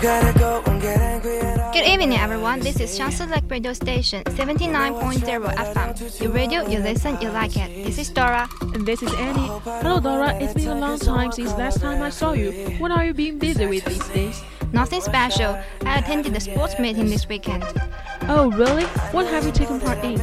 Good evening, everyone. This is Shansi Lake Radio Station, 79.0 FM. Your radio, you listen, you like it. This is Dora. And this is Annie. Hello, Dora. It's been a long time since last time I saw you. What are you being busy with these days? Nothing special. I attended the sports meeting this weekend. Oh, really? What have you taken part in?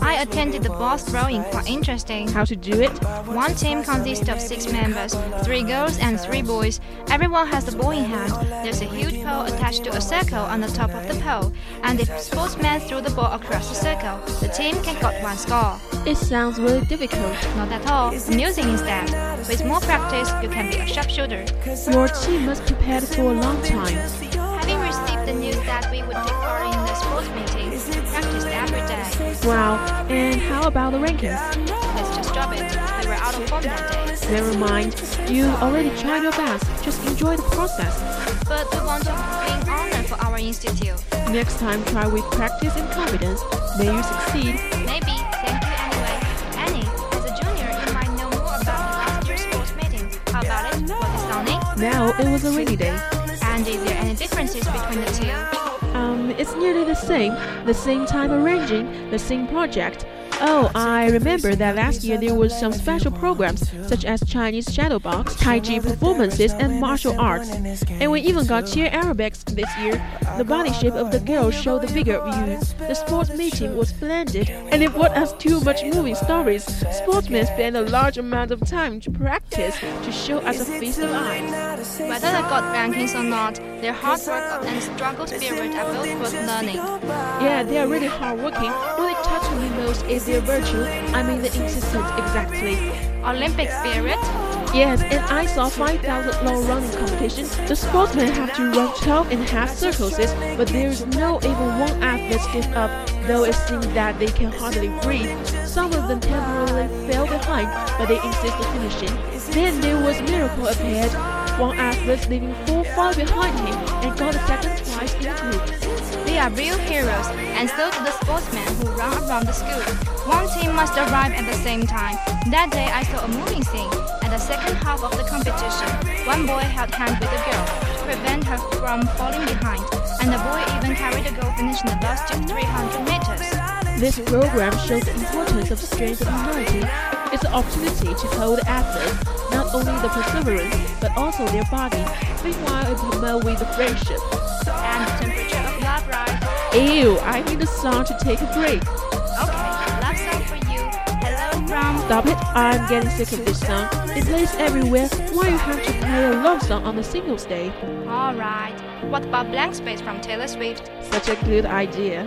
I attended the ball throwing, quite interesting. How to do it? One team consists of six members, three girls and three boys. Everyone has a ball in hand. There's a huge pole attached to a circle on the top of the pole, and if sportsmen throw the ball across the circle, the team can get one score. It sounds really difficult. Not at all. Amusing instead. With more practice, you can be a sharpshooter. Your team must prepare for a long time. Having received the news that we would take part in the sports meeting, we practiced every day. Wow. And how about the rankings? Let's just drop it. We were out of form that day. Never mind. You already tried your best. Just enjoy the process. But we want to win honor for our institute. Next time, try with practice and confidence. May you succeed. Maybe. Thank you anyway. Annie, as a junior, you might know more about last year's sports meeting. How about it? Was it sunny? Now it was a rainy day. And is there any differences between the two? Um, it's nearly the same. The same time arranging, the same project. Oh, I remember that last year there were some special programs such as Chinese shadow box, Tai Chi performances, and martial arts. And we even got cheer aerobics this year. The body shape of the girls showed the figure of you. The sports meeting was splendid, and it brought us too much moving stories. Sportsmen spend a large amount of time to practice to show us a feast of eyes. Whether they got rankings or not, their hard work and struggle spirit are both worth learning. Yeah, they are really hardworking. What touched me most is their virtue. I mean, the insistence exactly. Olympic spirit? Yes, and I saw 5,000 long running competition. The sportsmen have to run 12 and a half circles, but there is no even one athlete stiff up, though it seems that they can hardly breathe. Some of them temporarily fell behind, but they insist on finishing. Then there was miracle appeared. One athlete leaving four far behind him and got a second twice in the group. Are real heroes, and so do the sportsmen who run around the school. One team must arrive at the same time. That day I saw a moving scene. At the second half of the competition, one boy held hands with a girl to prevent her from falling behind, and the boy even carried the girl finishing the last 300 meters. This program shows the importance of strength and unity. It's an opportunity to hold athletes, not only the perseverance, but also their body. Meanwhile, it promotes with the friendship. And the temperature of love, right? Ew, I need a song to take a break. Okay, love song for you. Hello from. Stop it, I'm getting sick of this song. It plays everywhere. Why you have to play a love song on a Singles Day? Alright. What about Blank Space from Taylor Swift? Such a good idea.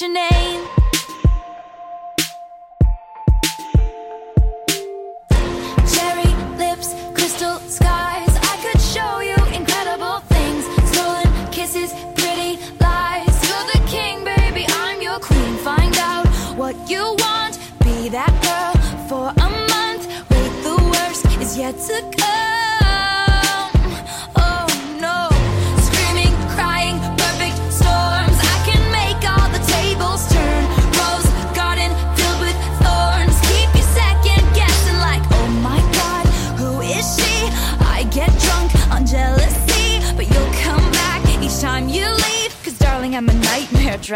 Your name.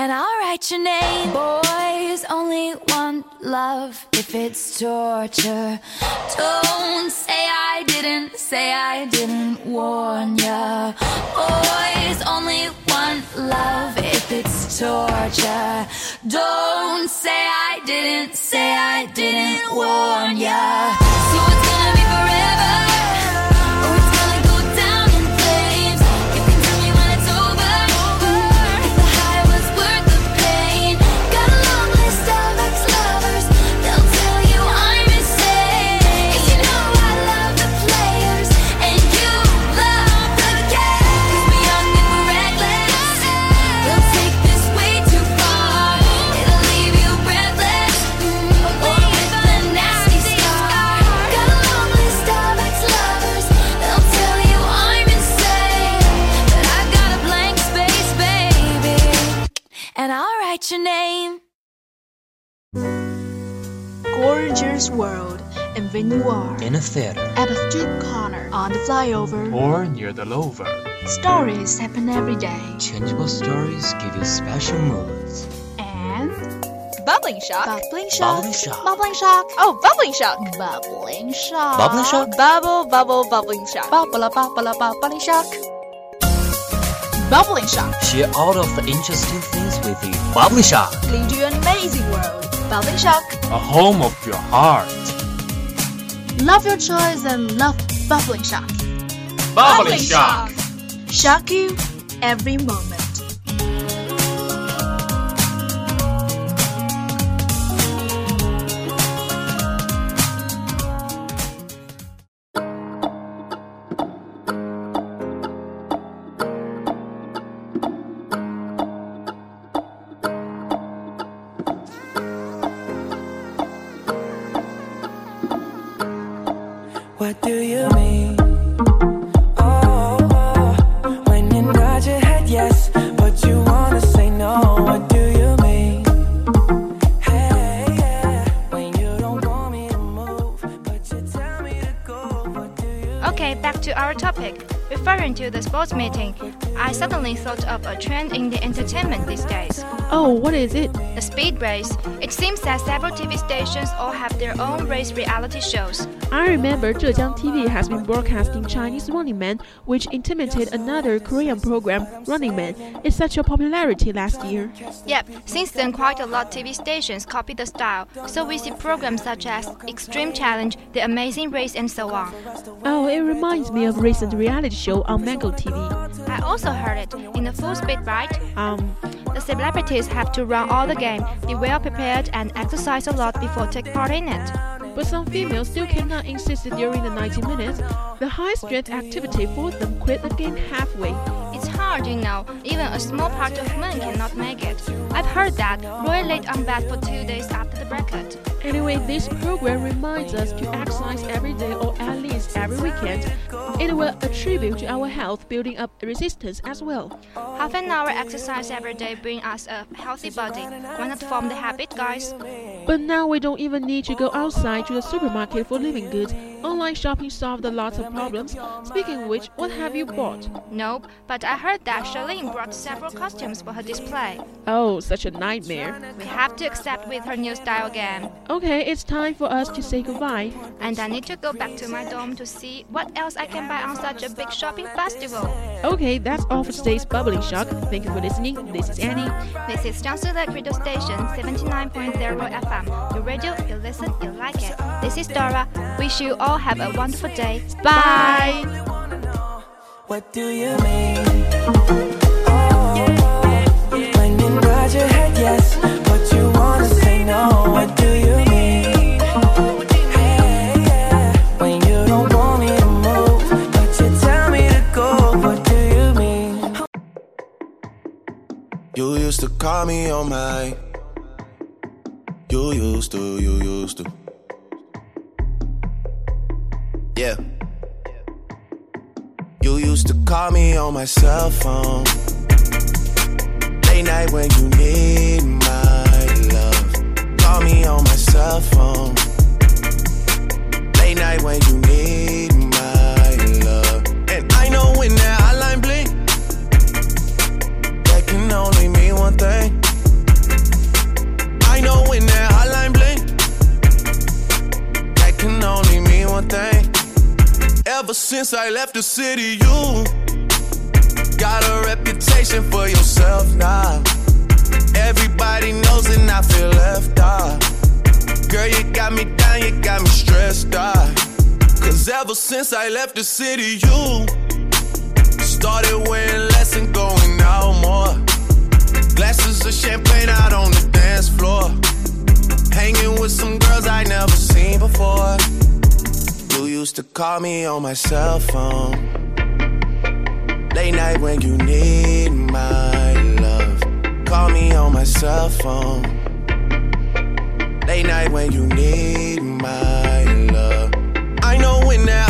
and I'll write your name. Boys only want love if it's torture. Don't say I didn't, say I didn't warn ya. Boys only want love if it's torture. Don't say I didn't, say I didn't warn ya. So it's gonna be forever. And I'll write your name. Gorgeous world, and when you are In a theater. at a street corner on the flyover, Or near the lover. stories happen every day. Changeable stories give you special moods. And Bubbling shock. bubbling shock, Bubbling shock. bubbling shock, Oh, bubbling shock. bubbling shock, Bubbling shock? Bubble, bubble, bubbling shock. bubble, bubble, bubbling shock, bubbling shock. Share all of the interesting things with you. Bubbling shock. Lead you an amazing world. Bubbling shock. A home of your heart. Love your choice and love bubbling shock. Bubbling shock. Shock you every moment. To the sports meeting, I thought of a trend in the entertainment these days. Oh, what is it? The speed race. It seems that several TV stations all have their own race reality shows. I remember Zhejiang TV has been broadcasting Chinese Running Man, which imitated another Korean program, Running Man. It's such a popularity last year. Yep, since then quite a lot of TV stations copy the style, so we see programs such as Extreme Challenge, The Amazing Race, and so on. Oh, it reminds me of recent reality show on Mango TV. I also heard it in the full speed ride. Um, The celebrities have to run all the game, be well prepared, and exercise a lot before take part in it. but some females still cannot insist during the 90 minutes. The high strength activity forced them quit the game halfway. Hard, you know. Even a small part of men cannot make it. I've heard that Roy laid on bed for two days after the bracket. Anyway, this program reminds us to exercise every day or at least every weekend. It will attribute to our health, building up resistance as well. Half an hour exercise every day bring us a healthy body. Why not form the habit, guys? But now we don't even need to go outside to the supermarket for living goods. Online shopping solved a lot of problems. Speaking of which, what have you bought? Nope, but I heard that Charlene brought several costumes for her display. Oh, such a nightmare. We have to accept with her new style again. Okay, it's time for us to say goodbye. And I need to go back to my dorm to see what else I can buy on such a big shopping festival. Okay, that's all for today's Bubbling Shock. Thank you for listening. This is Annie. This is Jiangsu Lake Radio Station 79.0 FM. Your radio, you listen, you like it. This is Dora. Wish you all have a wonderful day. Bye. What do you mean? Oh, when you nod your head yes, but you wanna say no. What do you mean? Hey, yeah. When you don't want me to move, but you tell me to go. What do you mean? You used to call me on my. You used to, you used to. Yeah. You used to call me on my cell phone. Late night when you need my love. Call me on my cell phone. Late night when you need my love. And I know when that since I left the city, you got a reputation for yourself now. Everybody knows and I feel left out. Girl, you got me down, you got me stressed out. Cause ever since I left the city, you started wearing call me on my cell phone. Late night when you need my love. Call me on my cell phone. Late night when you need my love. I know when that